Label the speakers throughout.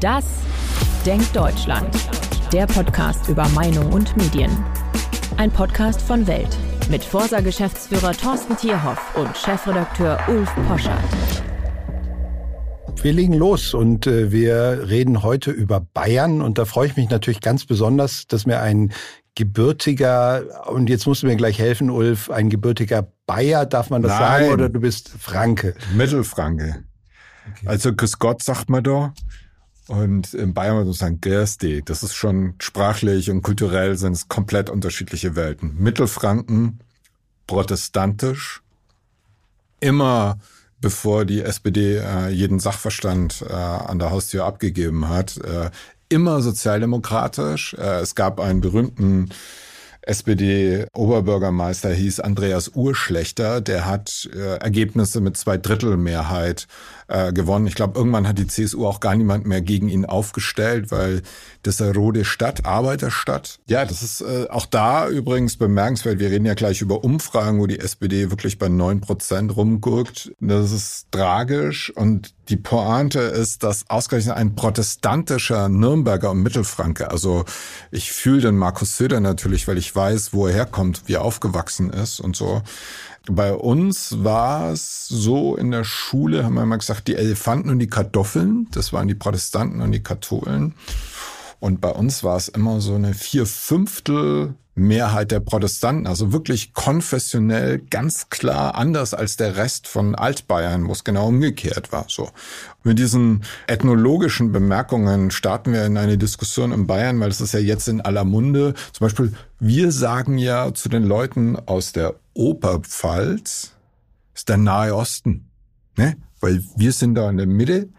Speaker 1: Das Denkt Deutschland. Der Podcast über Meinung und Medien. Ein Podcast von Welt mit Forsa-Geschäftsführer Thorsten Tierhoff und Chefredakteur Ulf Poschardt.
Speaker 2: Wir legen los und äh, wir reden heute über Bayern und da freue ich mich natürlich ganz besonders, dass mir ein gebürtiger, und jetzt musst du mir gleich helfen, Ulf, ein gebürtiger Bayer, darf man das
Speaker 3: Nein.
Speaker 2: sagen, oder du bist Franke?
Speaker 3: Mittelfranke. Okay. Also Grüß Gott sagt man da. Und in Bayern muss man sagen, Gersti. Das ist schon sprachlich und kulturell sind es komplett unterschiedliche Welten. Mittelfranken, protestantisch, immer bevor die SPD äh, jeden Sachverstand äh, an der Haustür abgegeben hat, äh, immer sozialdemokratisch. Äh, es gab einen berühmten SPD-Oberbürgermeister, hieß Andreas Urschlechter, der hat äh, Ergebnisse mit zwei Drittel Mehrheit äh, gewonnen. Ich glaube, irgendwann hat die CSU auch gar niemand mehr gegen ihn aufgestellt, weil das ist eine rote Stadt, Arbeiterstadt. Ja, das ist äh, auch da übrigens bemerkenswert. Wir reden ja gleich über Umfragen, wo die SPD wirklich bei neun Prozent rumguckt. Das ist tragisch und die Pointe ist, dass ausgerechnet ein protestantischer Nürnberger und Mittelfranke, also ich fühle den Markus Söder natürlich, weil ich weiß, wo er herkommt, wie er aufgewachsen ist und so. Bei uns war es so in der Schule, haben wir immer gesagt, die Elefanten und die Kartoffeln, das waren die Protestanten und die Katholen. Und bei uns war es immer so eine vier Fünftel Mehrheit der Protestanten, also wirklich konfessionell ganz klar anders als der Rest von Altbayern, wo es genau umgekehrt war. So mit diesen ethnologischen Bemerkungen starten wir in eine Diskussion in Bayern, weil es ist ja jetzt in aller Munde. Zum Beispiel, wir sagen ja zu den Leuten aus der Oberpfalz, ist der Nahe Osten, ne? Weil wir sind da in der Mitte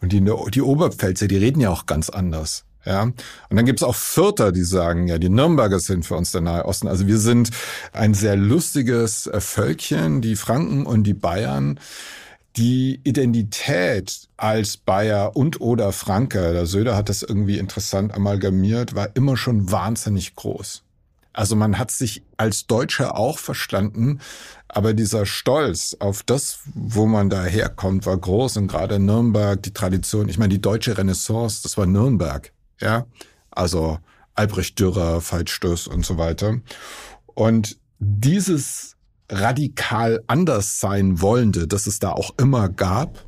Speaker 3: und die, die Oberpfälzer, die reden ja auch ganz anders. Ja, und dann gibt's auch Vierter, die sagen, ja, die Nürnberger sind für uns der Nahe Osten. Also wir sind ein sehr lustiges äh, Völkchen, die Franken und die Bayern. Die Identität als Bayer und oder Franke, der Söder hat das irgendwie interessant amalgamiert, war immer schon wahnsinnig groß. Also man hat sich als Deutscher auch verstanden, aber dieser Stolz auf das, wo man da herkommt, war groß und gerade Nürnberg, die Tradition, ich meine, die deutsche Renaissance, das war Nürnberg ja, also Albrecht Dürer, Veit Stöß und so weiter. Und dieses radikal anders sein wollende, das es da auch immer gab,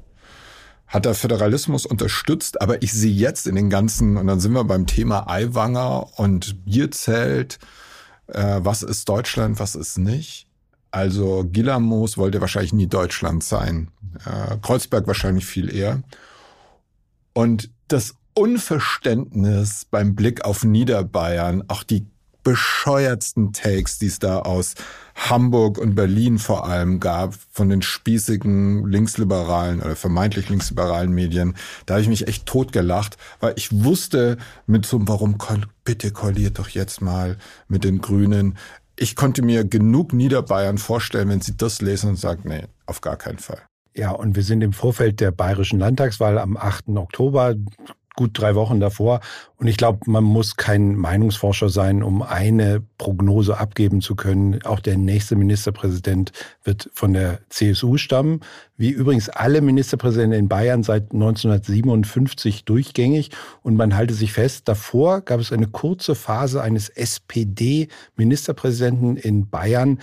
Speaker 3: hat der Föderalismus unterstützt, aber ich sehe jetzt in den ganzen, und dann sind wir beim Thema Eiwanger und Bierzelt, äh, was ist Deutschland, was ist nicht. Also Gilamos wollte wahrscheinlich nie Deutschland sein, äh, Kreuzberg wahrscheinlich viel eher. Und das Unverständnis beim Blick auf Niederbayern, auch die bescheuertsten Takes, die es da aus Hamburg und Berlin vor allem gab, von den spießigen linksliberalen oder vermeintlich linksliberalen Medien, da habe ich mich echt totgelacht, weil ich wusste mit so, warum bitte koaliert doch jetzt mal mit den Grünen. Ich konnte mir genug Niederbayern vorstellen, wenn sie das lesen und sagen, nee, auf gar keinen Fall.
Speaker 2: Ja, und wir sind im Vorfeld der bayerischen Landtagswahl am 8. Oktober gut drei Wochen davor. Und ich glaube, man muss kein Meinungsforscher sein, um eine Prognose abgeben zu können. Auch der nächste Ministerpräsident wird von der CSU stammen, wie übrigens alle Ministerpräsidenten in Bayern seit 1957 durchgängig. Und man halte sich fest, davor gab es eine kurze Phase eines SPD-Ministerpräsidenten in Bayern.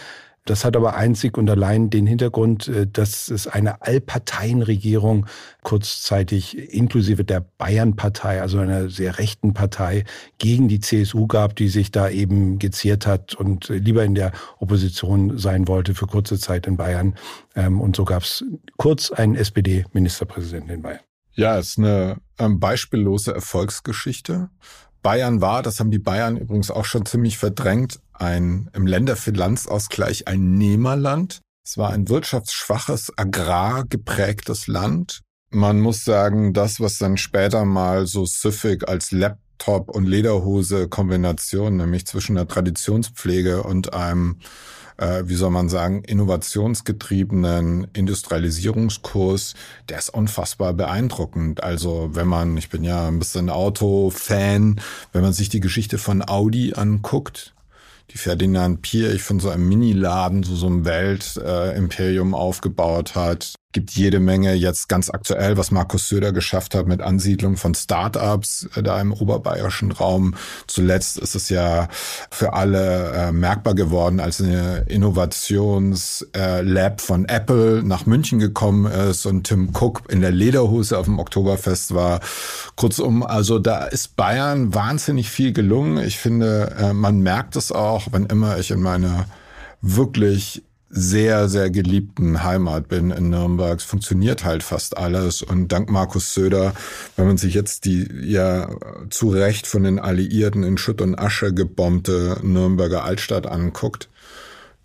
Speaker 2: Das hat aber einzig und allein den Hintergrund, äh, dass es eine Allparteienregierung kurzzeitig inklusive der Bayern-Partei, also einer sehr rechten Partei, gegen die CSU gab, die sich da eben geziert hat und lieber in der Opposition sein wollte für kurze Zeit in Bayern. Ähm, und so gab es kurz einen SPD-Ministerpräsidenten in Bayern.
Speaker 3: Ja, es ist eine ähm, beispiellose Erfolgsgeschichte. Bayern war, das haben die Bayern übrigens auch schon ziemlich verdrängt, ein im Länderfinanzausgleich ein Nehmerland. Es war ein wirtschaftsschwaches, agrargeprägtes Land. Man muss sagen, das, was dann später mal so süffig als Laptop und Lederhose Kombination, nämlich zwischen der Traditionspflege und einem äh, wie soll man sagen, innovationsgetriebenen Industrialisierungskurs, der ist unfassbar beeindruckend. Also wenn man, ich bin ja ein bisschen Auto-Fan, wenn man sich die Geschichte von Audi anguckt, die Ferdinand Pier, ich von so einem Mini-Laden, so, so einem Weltimperium äh, aufgebaut hat. Gibt jede Menge jetzt ganz aktuell, was Markus Söder geschafft hat mit Ansiedlung von Startups äh, da im oberbayerischen Raum. Zuletzt ist es ja für alle äh, merkbar geworden, als eine Innovationslab äh, von Apple nach München gekommen ist und Tim Cook in der Lederhose auf dem Oktoberfest war. Kurzum, also da ist Bayern wahnsinnig viel gelungen. Ich finde, äh, man merkt es auch, wenn immer ich in meiner wirklich sehr, sehr geliebten Heimat bin in Nürnberg. Es funktioniert halt fast alles. Und dank Markus Söder, wenn man sich jetzt die ja zu Recht von den Alliierten in Schutt und Asche gebombte Nürnberger Altstadt anguckt,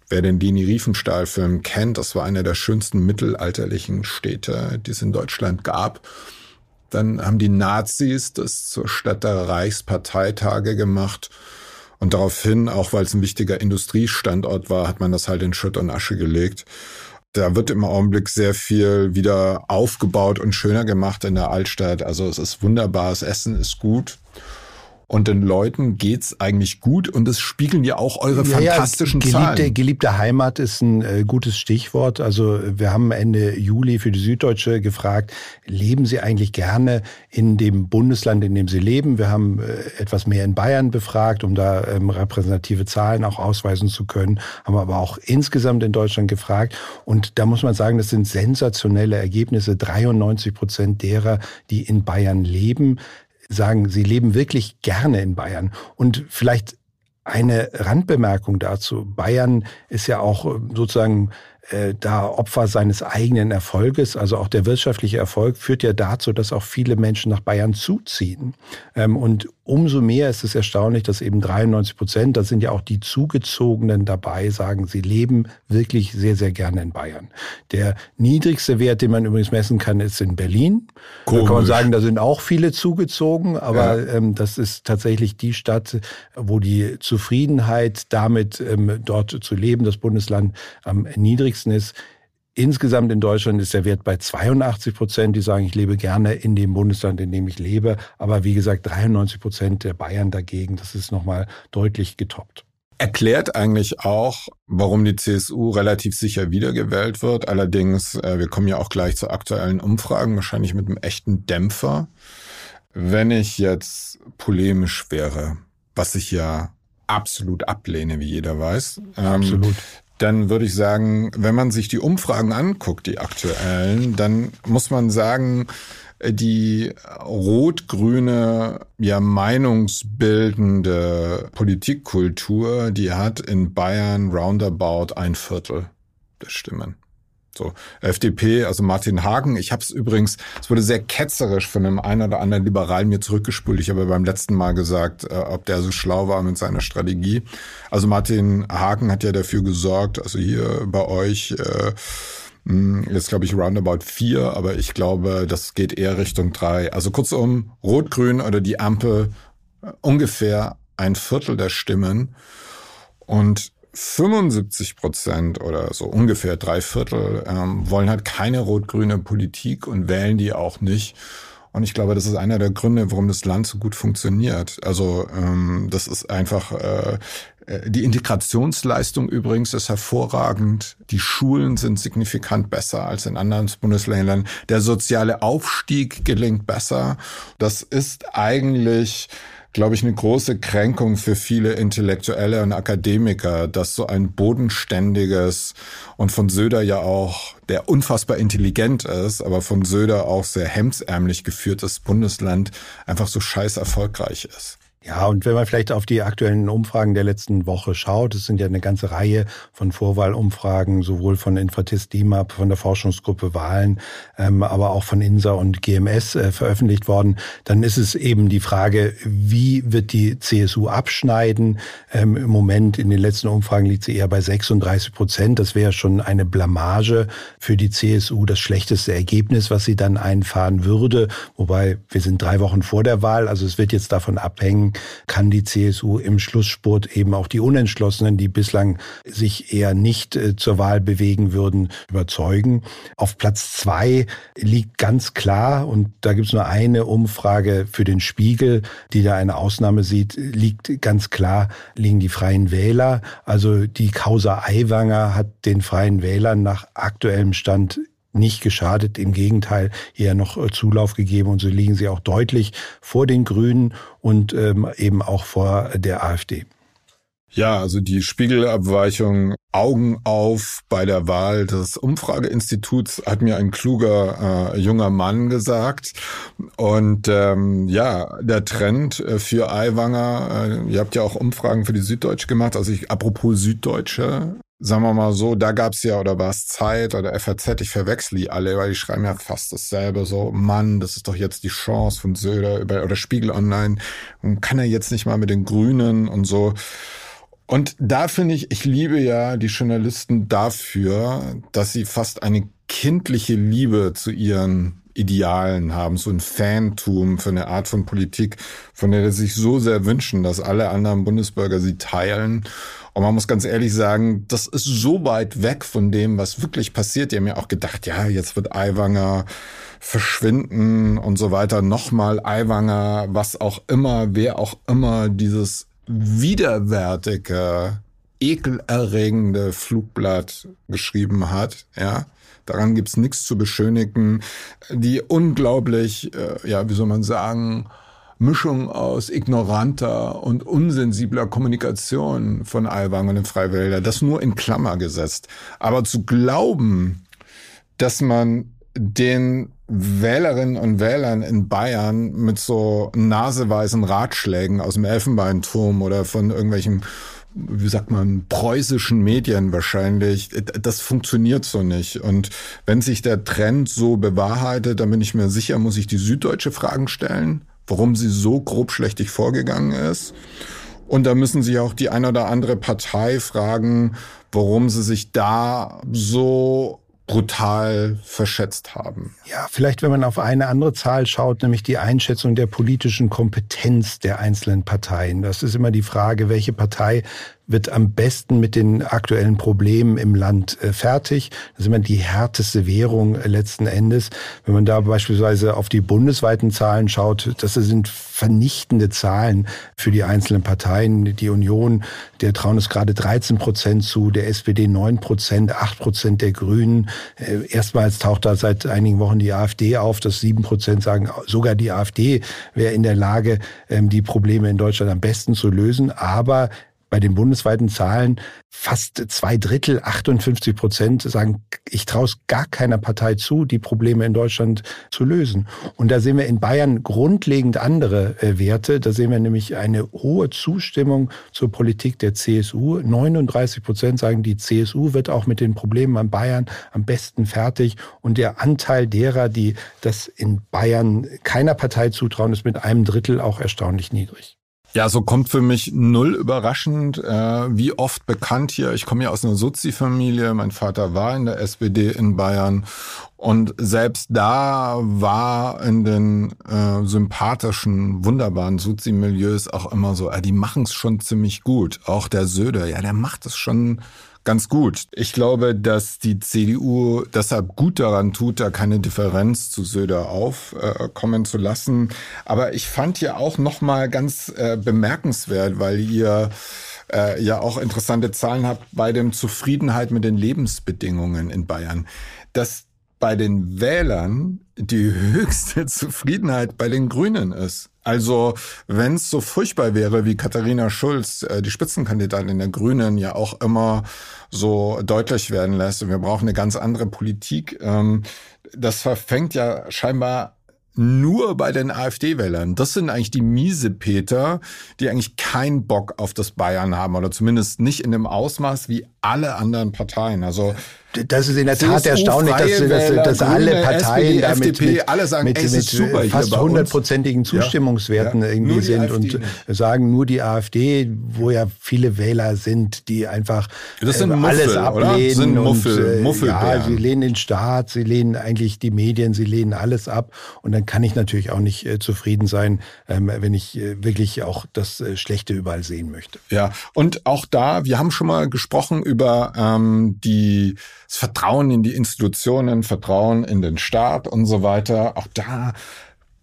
Speaker 3: wer den Dini Riefenstahl-Film kennt, das war einer der schönsten mittelalterlichen Städte, die es in Deutschland gab. Dann haben die Nazis das zur Stadt der Reichsparteitage gemacht. Und daraufhin, auch weil es ein wichtiger Industriestandort war, hat man das halt in Schutt und Asche gelegt. Da wird im Augenblick sehr viel wieder aufgebaut und schöner gemacht in der Altstadt. Also es ist wunderbar, das Essen ist gut. Und den Leuten geht's eigentlich gut und es spiegeln ja auch eure ja, fantastischen
Speaker 2: ja, geliebte,
Speaker 3: Zahlen.
Speaker 2: Geliebte Heimat ist ein äh, gutes Stichwort. Also wir haben Ende Juli für die Süddeutsche gefragt, leben Sie eigentlich gerne in dem Bundesland, in dem Sie leben? Wir haben äh, etwas mehr in Bayern befragt, um da ähm, repräsentative Zahlen auch ausweisen zu können, haben aber auch insgesamt in Deutschland gefragt. Und da muss man sagen, das sind sensationelle Ergebnisse. 93 Prozent derer, die in Bayern leben, sagen, sie leben wirklich gerne in Bayern. Und vielleicht eine Randbemerkung dazu. Bayern ist ja auch äh, sozusagen äh, da Opfer seines eigenen Erfolges. Also auch der wirtschaftliche Erfolg führt ja dazu, dass auch viele Menschen nach Bayern zuziehen. Ähm, und umso mehr ist es erstaunlich, dass eben 93 Prozent, da sind ja auch die Zugezogenen dabei, sagen, sie leben wirklich sehr, sehr gerne in Bayern. Der niedrigste Wert, den man übrigens messen kann, ist in Berlin. Komisch. Da kann man sagen, da sind auch viele zugezogen, aber ja. ähm, das ist tatsächlich die Stadt, wo die Zufriedenheit damit, ähm, dort zu leben, das Bundesland am niedrigsten wichtigsten ist, Insgesamt in Deutschland ist der Wert bei 82 Prozent, die sagen, ich lebe gerne in dem Bundesland, in dem ich lebe. Aber wie gesagt, 93 Prozent der Bayern dagegen, das ist nochmal deutlich getoppt.
Speaker 3: Erklärt eigentlich auch, warum die CSU relativ sicher wiedergewählt wird. Allerdings, äh, wir kommen ja auch gleich zu aktuellen Umfragen, wahrscheinlich mit einem echten Dämpfer. Wenn ich jetzt polemisch wäre, was ich ja absolut ablehne, wie jeder weiß.
Speaker 2: Ähm, absolut
Speaker 3: dann würde ich sagen, wenn man sich die Umfragen anguckt, die aktuellen, dann muss man sagen, die rot-grüne, ja meinungsbildende Politikkultur, die hat in Bayern roundabout ein Viertel der Stimmen. So, FDP, also Martin Hagen, ich habe es übrigens, es wurde sehr ketzerisch von einem einen oder anderen Liberalen mir zurückgespult. Ich habe beim letzten Mal gesagt, äh, ob der so schlau war mit seiner Strategie. Also Martin Hagen hat ja dafür gesorgt, also hier bei euch, äh, hm, jetzt glaube ich roundabout vier, aber ich glaube, das geht eher Richtung drei. Also kurzum, Rot-Grün oder die Ampel äh, ungefähr ein Viertel der Stimmen. Und 75 Prozent oder so ungefähr drei Viertel ähm, wollen halt keine rot-grüne Politik und wählen die auch nicht. Und ich glaube, das ist einer der Gründe, warum das Land so gut funktioniert. Also ähm, das ist einfach äh, äh die Integrationsleistung übrigens ist hervorragend. Die Schulen sind signifikant besser als in anderen Bundesländern. Der soziale Aufstieg gelingt besser. Das ist eigentlich glaube ich, eine große Kränkung für viele Intellektuelle und Akademiker, dass so ein bodenständiges und von Söder ja auch, der unfassbar intelligent ist, aber von Söder auch sehr hemdsärmlich geführtes Bundesland einfach so scheiß erfolgreich ist.
Speaker 2: Ja, und wenn man vielleicht auf die aktuellen Umfragen der letzten Woche schaut, es sind ja eine ganze Reihe von Vorwahlumfragen, sowohl von Infratist DIMAP, von der Forschungsgruppe Wahlen, ähm, aber auch von INSA und GMS äh, veröffentlicht worden, dann ist es eben die Frage, wie wird die CSU abschneiden? Ähm, Im Moment in den letzten Umfragen liegt sie eher bei 36 Prozent. Das wäre schon eine Blamage für die CSU, das schlechteste Ergebnis, was sie dann einfahren würde. Wobei wir sind drei Wochen vor der Wahl, also es wird jetzt davon abhängen, kann die CSU im Schlussspurt eben auch die Unentschlossenen, die bislang sich eher nicht äh, zur Wahl bewegen würden, überzeugen. Auf Platz zwei liegt ganz klar, und da gibt es nur eine Umfrage für den Spiegel, die da eine Ausnahme sieht, liegt ganz klar, liegen die Freien Wähler. Also die Causa Aiwanger hat den Freien Wählern nach aktuellem Stand nicht geschadet, im Gegenteil eher noch äh, Zulauf gegeben und so liegen sie auch deutlich vor den Grünen und ähm, eben auch vor der AfD.
Speaker 3: Ja, also die Spiegelabweichung Augen auf bei der Wahl des Umfrageinstituts hat mir ein kluger äh, junger Mann gesagt. Und ähm, ja, der Trend äh, für Aiwanger, äh, ihr habt ja auch Umfragen für die Süddeutsche gemacht, also ich, apropos Süddeutsche, sagen wir mal so, da gab's ja, oder war es Zeit oder FAZ, ich verwechsel die alle, weil die schreiben ja fast dasselbe, so, Mann, das ist doch jetzt die Chance von Söder über, oder Spiegel Online, kann er jetzt nicht mal mit den Grünen und so. Und da finde ich, ich liebe ja die Journalisten dafür, dass sie fast eine kindliche Liebe zu ihren Idealen haben, so ein Fantum für eine Art von Politik, von der sie sich so sehr wünschen, dass alle anderen Bundesbürger sie teilen. Und man muss ganz ehrlich sagen, das ist so weit weg von dem, was wirklich passiert. Die haben ja auch gedacht, ja, jetzt wird Aiwanger verschwinden und so weiter. Nochmal Aiwanger, was auch immer, wer auch immer dieses widerwärtige, ekelerregende Flugblatt geschrieben hat, ja. Daran gibt's nichts zu beschönigen. Die unglaublich, äh, ja, wie soll man sagen, Mischung aus ignoranter und unsensibler Kommunikation von Alwang und den Freiwälder, das nur in Klammer gesetzt. Aber zu glauben, dass man den Wählerinnen und Wählern in Bayern mit so naseweisen Ratschlägen aus dem Elfenbeinturm oder von irgendwelchen wie sagt man, preußischen Medien wahrscheinlich. Das funktioniert so nicht. Und wenn sich der Trend so bewahrheitet, dann bin ich mir sicher, muss ich die Süddeutsche Fragen stellen, warum sie so grobschlächtig vorgegangen ist. Und da müssen sich auch die eine oder andere Partei fragen, warum sie sich da so brutal verschätzt haben.
Speaker 2: Ja, vielleicht wenn man auf eine andere Zahl schaut, nämlich die Einschätzung der politischen Kompetenz der einzelnen Parteien. Das ist immer die Frage, welche Partei wird am besten mit den aktuellen Problemen im Land äh, fertig. Das ist immer die härteste Währung äh, letzten Endes. Wenn man da beispielsweise auf die bundesweiten Zahlen schaut, das sind vernichtende Zahlen für die einzelnen Parteien. Die Union, der trauen es gerade 13 Prozent zu, der SPD 9 Prozent, 8 Prozent der Grünen. Äh, erstmals taucht da seit einigen Wochen die AfD auf, dass 7 Prozent sagen, sogar die AfD wäre in der Lage, ähm, die Probleme in Deutschland am besten zu lösen. Aber bei den bundesweiten Zahlen fast zwei Drittel, 58 Prozent sagen, ich traue es gar keiner Partei zu, die Probleme in Deutschland zu lösen. Und da sehen wir in Bayern grundlegend andere äh, Werte. Da sehen wir nämlich eine hohe Zustimmung zur Politik der CSU. 39 Prozent sagen, die CSU wird auch mit den Problemen an Bayern am besten fertig. Und der Anteil derer, die das in Bayern keiner Partei zutrauen, ist mit einem Drittel auch erstaunlich niedrig.
Speaker 3: Ja, so kommt für mich null überraschend, äh, wie oft bekannt hier. Ich komme ja aus einer Sozi-Familie. Mein Vater war in der SPD in Bayern. Und selbst da war in den äh, sympathischen, wunderbaren Sozi-Milieus auch immer so, äh, die machen es schon ziemlich gut. Auch der Söder, ja, der macht es schon ganz gut. Ich glaube, dass die CDU deshalb gut daran tut, da keine Differenz zu Söder aufkommen äh, zu lassen. Aber ich fand ja auch noch mal ganz äh, bemerkenswert, weil ihr äh, ja auch interessante Zahlen habt bei dem Zufriedenheit mit den Lebensbedingungen in Bayern, dass bei den Wählern die höchste Zufriedenheit bei den Grünen ist. Also wenn es so furchtbar wäre, wie Katharina Schulz, äh, die Spitzenkandidatin der Grünen, ja auch immer so deutlich werden lässt, und wir brauchen eine ganz andere Politik, ähm, das verfängt ja scheinbar nur bei den AfD-Wählern. Das sind eigentlich die Miesepeter, die eigentlich keinen Bock auf das Bayern haben oder zumindest nicht in dem Ausmaß wie alle anderen Parteien. Also
Speaker 2: das ist in der Tat erstaunlich, dass, Wähler, dass, dass alle Parteien SPD, damit FDP, mit,
Speaker 3: alle sagen,
Speaker 2: mit, mit fast hundertprozentigen Zustimmungswerten ja, ja. irgendwie sind und sagen nur die AfD, wo ja viele Wähler sind, die einfach
Speaker 3: das sind äh, Muffel, alles ablehnen. Sind Muffel,
Speaker 2: und, äh, ja, sie lehnen den Staat, sie lehnen eigentlich die Medien, sie lehnen alles ab und dann kann ich natürlich auch nicht äh, zufrieden sein, ähm, wenn ich äh, wirklich auch das äh, Schlechte überall sehen möchte.
Speaker 3: Ja, und auch da, wir haben schon mal gesprochen über ähm, die das Vertrauen in die Institutionen, Vertrauen in den Staat und so weiter. Auch da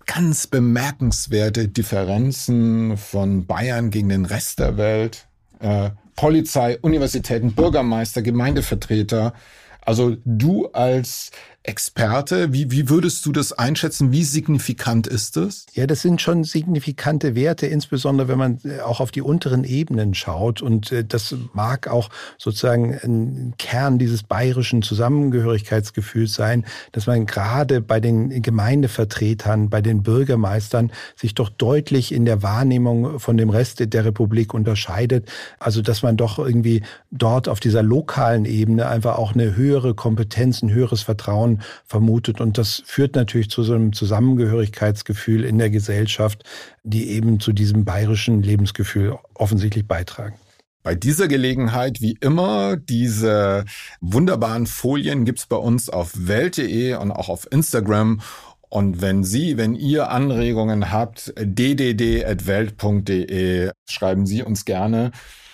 Speaker 3: ganz bemerkenswerte Differenzen von Bayern gegen den Rest der Welt. Äh, Polizei, Universitäten, Bürgermeister, Gemeindevertreter. Also du als Experte. Wie, wie würdest du das einschätzen? Wie signifikant ist das?
Speaker 2: Ja, das sind schon signifikante Werte, insbesondere wenn man äh, auch auf die unteren Ebenen schaut. Und äh, das mag auch sozusagen ein Kern dieses bayerischen Zusammengehörigkeitsgefühls sein, dass man gerade bei den Gemeindevertretern, bei den Bürgermeistern sich doch deutlich in der Wahrnehmung von dem Rest der Republik unterscheidet. Also, dass man doch irgendwie dort auf dieser lokalen Ebene einfach auch eine höhere Kompetenz, ein höheres Vertrauen vermutet. Und das führt natürlich zu so einem Zusammengehörigkeitsgefühl in der Gesellschaft, die eben zu diesem bayerischen Lebensgefühl offensichtlich beitragen.
Speaker 3: Bei dieser Gelegenheit, wie immer, diese wunderbaren Folien gibt's bei uns auf welt.de und auch auf Instagram. Und wenn Sie, wenn ihr Anregungen habt, ddd.welt.de, schreiben Sie uns gerne.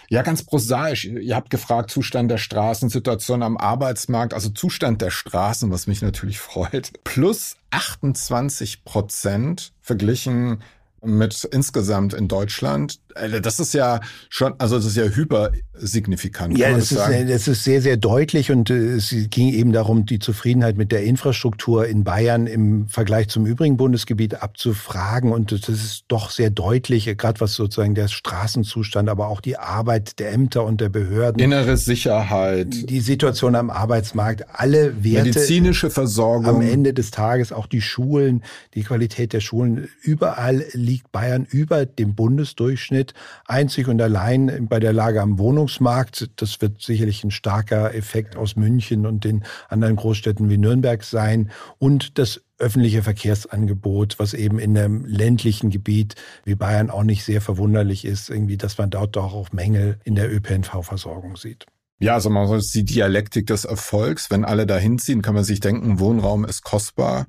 Speaker 3: Ja, ganz prosaisch. Ihr habt gefragt, Zustand der Straßen, Situation am Arbeitsmarkt, also Zustand der Straßen, was mich natürlich freut. Plus 28 Prozent verglichen mit insgesamt in Deutschland. Das ist ja schon, also das ist ja hypersignifikant.
Speaker 2: Ja, das, das, ist, das ist sehr, sehr deutlich und äh, es ging eben darum, die Zufriedenheit mit der Infrastruktur in Bayern im Vergleich zum übrigen Bundesgebiet abzufragen und das ist doch sehr deutlich, gerade was sozusagen der Straßenzustand, aber auch die Arbeit der Ämter und der Behörden.
Speaker 3: Innere Sicherheit.
Speaker 2: Die Situation am Arbeitsmarkt, alle Werte.
Speaker 3: Medizinische Versorgung.
Speaker 2: Am Ende des Tages auch die Schulen, die Qualität der Schulen, überall liegt Bayern über dem Bundesdurchschnitt. Einzig und allein bei der Lage am Wohnungsmarkt. Das wird sicherlich ein starker Effekt aus München und den anderen Großstädten wie Nürnberg sein. Und das öffentliche Verkehrsangebot, was eben in einem ländlichen Gebiet wie Bayern auch nicht sehr verwunderlich ist, irgendwie, dass man dort doch auch Mängel in der ÖPNV-Versorgung sieht.
Speaker 3: Ja, also man soll die Dialektik des Erfolgs. Wenn alle da hinziehen, kann man sich denken, Wohnraum ist kostbar.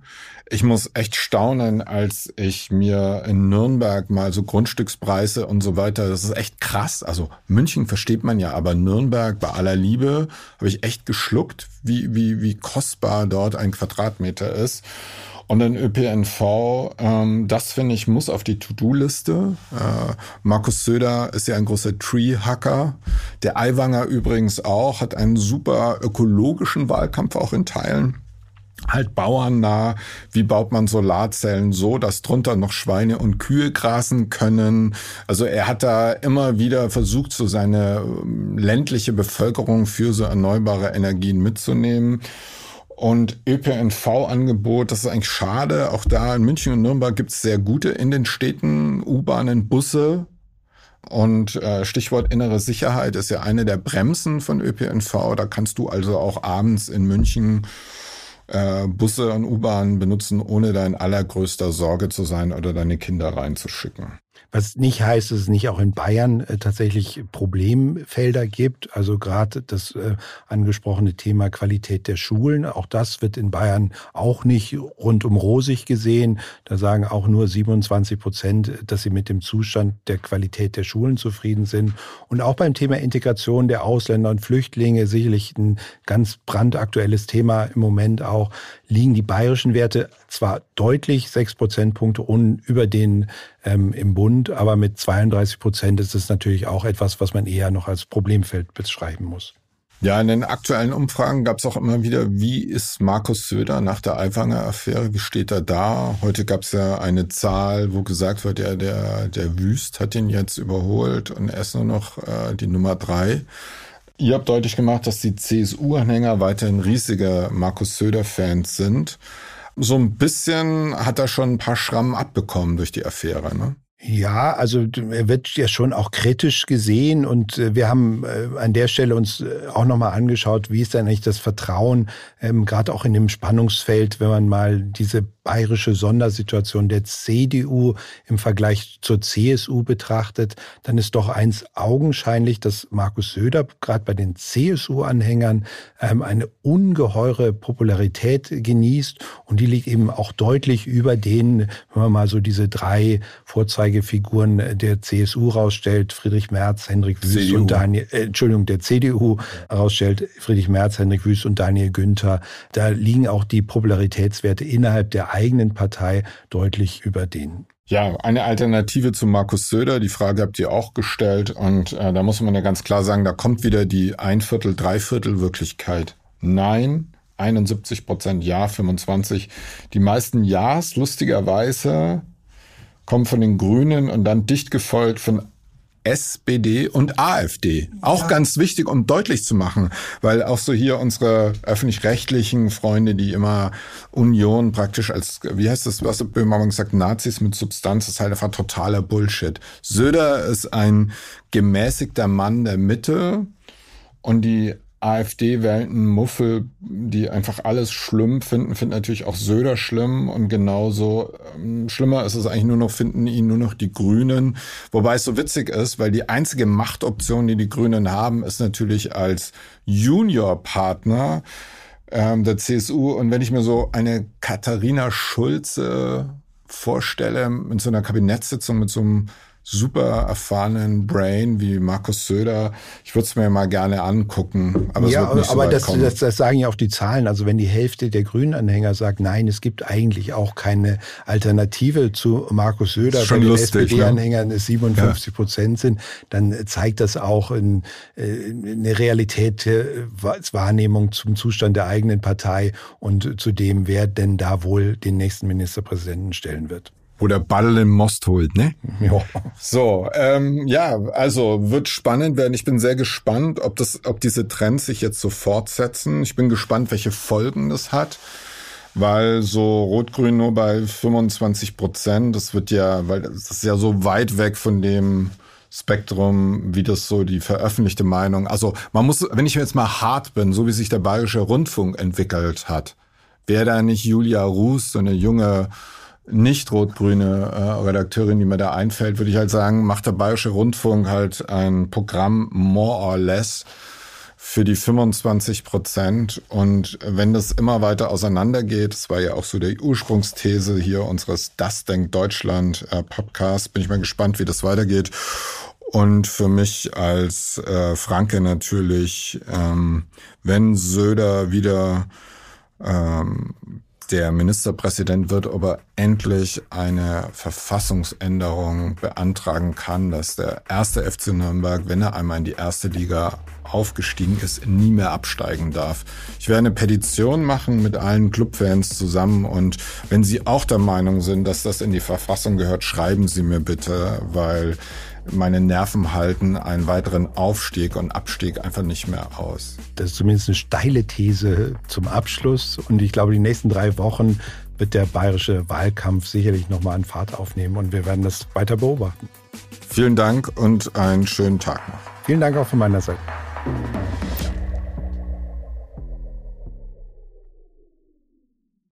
Speaker 3: Ich muss echt staunen, als ich mir in Nürnberg mal so Grundstückspreise und so weiter, das ist echt krass. Also München versteht man ja, aber Nürnberg bei aller Liebe habe ich echt geschluckt, wie, wie, wie kostbar dort ein Quadratmeter ist. Und dann ÖPNV, ähm, das finde ich, muss auf die To-Do-Liste. Äh, Markus Söder ist ja ein großer Tree-Hacker. Der Aiwanger übrigens auch, hat einen super ökologischen Wahlkampf auch in Teilen halt bauernnah. Wie baut man Solarzellen so, dass drunter noch Schweine und Kühe grasen können? Also er hat da immer wieder versucht, so seine ähm, ländliche Bevölkerung für so erneuerbare Energien mitzunehmen. Und ÖPNV-Angebot, das ist eigentlich schade. Auch da in München und Nürnberg gibt es sehr gute in den Städten, U-Bahnen, Busse. Und äh, Stichwort innere Sicherheit ist ja eine der Bremsen von ÖPNV. Da kannst du also auch abends in München äh, Busse und U-Bahnen benutzen, ohne dein allergrößter Sorge zu sein oder deine Kinder reinzuschicken.
Speaker 2: Was nicht heißt, dass es nicht auch in Bayern äh, tatsächlich Problemfelder gibt. Also gerade das äh, angesprochene Thema Qualität der Schulen. Auch das wird in Bayern auch nicht rundum rosig gesehen. Da sagen auch nur 27 Prozent, dass sie mit dem Zustand der Qualität der Schulen zufrieden sind. Und auch beim Thema Integration der Ausländer und Flüchtlinge sicherlich ein ganz brandaktuelles Thema im Moment auch liegen die bayerischen Werte zwar deutlich sechs Prozentpunkte über den ähm, im Bund, aber mit 32 Prozent ist es natürlich auch etwas, was man eher noch als Problemfeld beschreiben muss.
Speaker 3: Ja, in den aktuellen Umfragen gab es auch immer wieder, wie ist Markus Söder nach der Aiwanger-Affäre, wie steht er da? Heute gab es ja eine Zahl, wo gesagt wird, ja, der, der Wüst hat ihn jetzt überholt und er ist nur noch äh, die Nummer drei. Ihr habt deutlich gemacht, dass die CSU-Anhänger weiterhin riesige Markus Söder-Fans sind. So ein bisschen hat er schon ein paar Schrammen abbekommen durch die Affäre, ne?
Speaker 2: Ja, also er wird ja schon auch kritisch gesehen und äh, wir haben äh, an der Stelle uns äh, auch nochmal angeschaut, wie ist denn eigentlich das Vertrauen, ähm, gerade auch in dem Spannungsfeld, wenn man mal diese bayerische Sondersituation der CDU im Vergleich zur CSU betrachtet, dann ist doch eins augenscheinlich, dass Markus Söder gerade bei den CSU-Anhängern ähm, eine ungeheure Popularität genießt und die liegt eben auch deutlich über den, wenn man mal so diese drei Vorzeigefiguren der CSU rausstellt, Friedrich Merz, Hendrik Wüst CDU. und Daniel, äh, Entschuldigung, der CDU rausstellt, Friedrich Merz, Hendrik Wüst und Daniel Günther. Da liegen auch die Popularitätswerte innerhalb der eigenen Partei deutlich über den.
Speaker 3: Ja, eine Alternative zu Markus Söder, die Frage habt ihr auch gestellt und äh, da muss man ja ganz klar sagen, da kommt wieder die Einviertel, Dreiviertel Wirklichkeit. Nein, 71 Prozent Ja, 25. Die meisten Ja's, lustigerweise, kommen von den Grünen und dann dicht gefolgt von SPD und AfD. Auch ja. ganz wichtig, um deutlich zu machen, weil auch so hier unsere öffentlich-rechtlichen Freunde, die immer Union praktisch als, wie heißt das, was Böhmermann sagt, Nazis mit Substanz, ist halt einfach totaler Bullshit. Söder ist ein gemäßigter Mann der Mitte und die AfD-wählenden Muffel, die einfach alles schlimm finden, finden natürlich auch Söder schlimm und genauso ähm, schlimmer ist es eigentlich nur noch, finden ihn nur noch die Grünen. Wobei es so witzig ist, weil die einzige Machtoption, die die Grünen haben, ist natürlich als Juniorpartner ähm, der CSU. Und wenn ich mir so eine Katharina Schulze vorstelle, mit so einer Kabinettssitzung mit so einem super erfahrenen Brain wie Markus Söder. Ich würde es mir mal gerne angucken. Aber
Speaker 2: ja, so aber das, das, das, sagen ja auch die Zahlen. Also wenn die Hälfte der Grünen-Anhänger sagt, nein, es gibt eigentlich auch keine Alternative zu Markus Söder,
Speaker 3: Schon
Speaker 2: bei
Speaker 3: den SPD-Anhängern
Speaker 2: ne? 57 Prozent ja. sind, dann zeigt das auch in, äh, eine Realität, äh, Wahrnehmung zum Zustand der eigenen Partei und zu dem, wer denn da wohl den nächsten Ministerpräsidenten stellen wird.
Speaker 3: Wo der Ball im Most holt, ne? Ja. So, ähm, ja, also wird spannend werden. Ich bin sehr gespannt, ob das, ob diese Trends sich jetzt so fortsetzen. Ich bin gespannt, welche Folgen das hat. Weil so Rot-Grün nur bei 25 Prozent, das wird ja, weil das ist ja so weit weg von dem Spektrum, wie das so die veröffentlichte Meinung. Also man muss, wenn ich jetzt mal hart bin, so wie sich der Bayerische Rundfunk entwickelt hat, wäre da nicht Julia Ruß, so eine junge nicht rot-grüne äh, Redakteurin, die mir da einfällt, würde ich halt sagen, macht der Bayerische Rundfunk halt ein Programm more or less für die 25 Prozent. Und wenn das immer weiter auseinandergeht, das war ja auch so der Ursprungsthese hier unseres Das Denkt Deutschland äh, Podcast, bin ich mal gespannt, wie das weitergeht. Und für mich als äh, Franke natürlich, ähm, wenn Söder wieder ähm, der Ministerpräsident wird, ob er endlich eine Verfassungsänderung beantragen kann, dass der erste FC Nürnberg, wenn er einmal in die erste Liga aufgestiegen ist, nie mehr absteigen darf. Ich werde eine Petition machen mit allen Clubfans zusammen und wenn Sie auch der Meinung sind, dass das in die Verfassung gehört, schreiben Sie mir bitte, weil meine Nerven halten einen weiteren Aufstieg und Abstieg einfach nicht mehr aus.
Speaker 2: Das ist zumindest eine steile These zum Abschluss. Und ich glaube, die nächsten drei Wochen wird der bayerische Wahlkampf sicherlich nochmal an Fahrt aufnehmen und wir werden das weiter beobachten.
Speaker 3: Vielen Dank und einen schönen Tag noch.
Speaker 2: Vielen Dank auch von meiner Seite.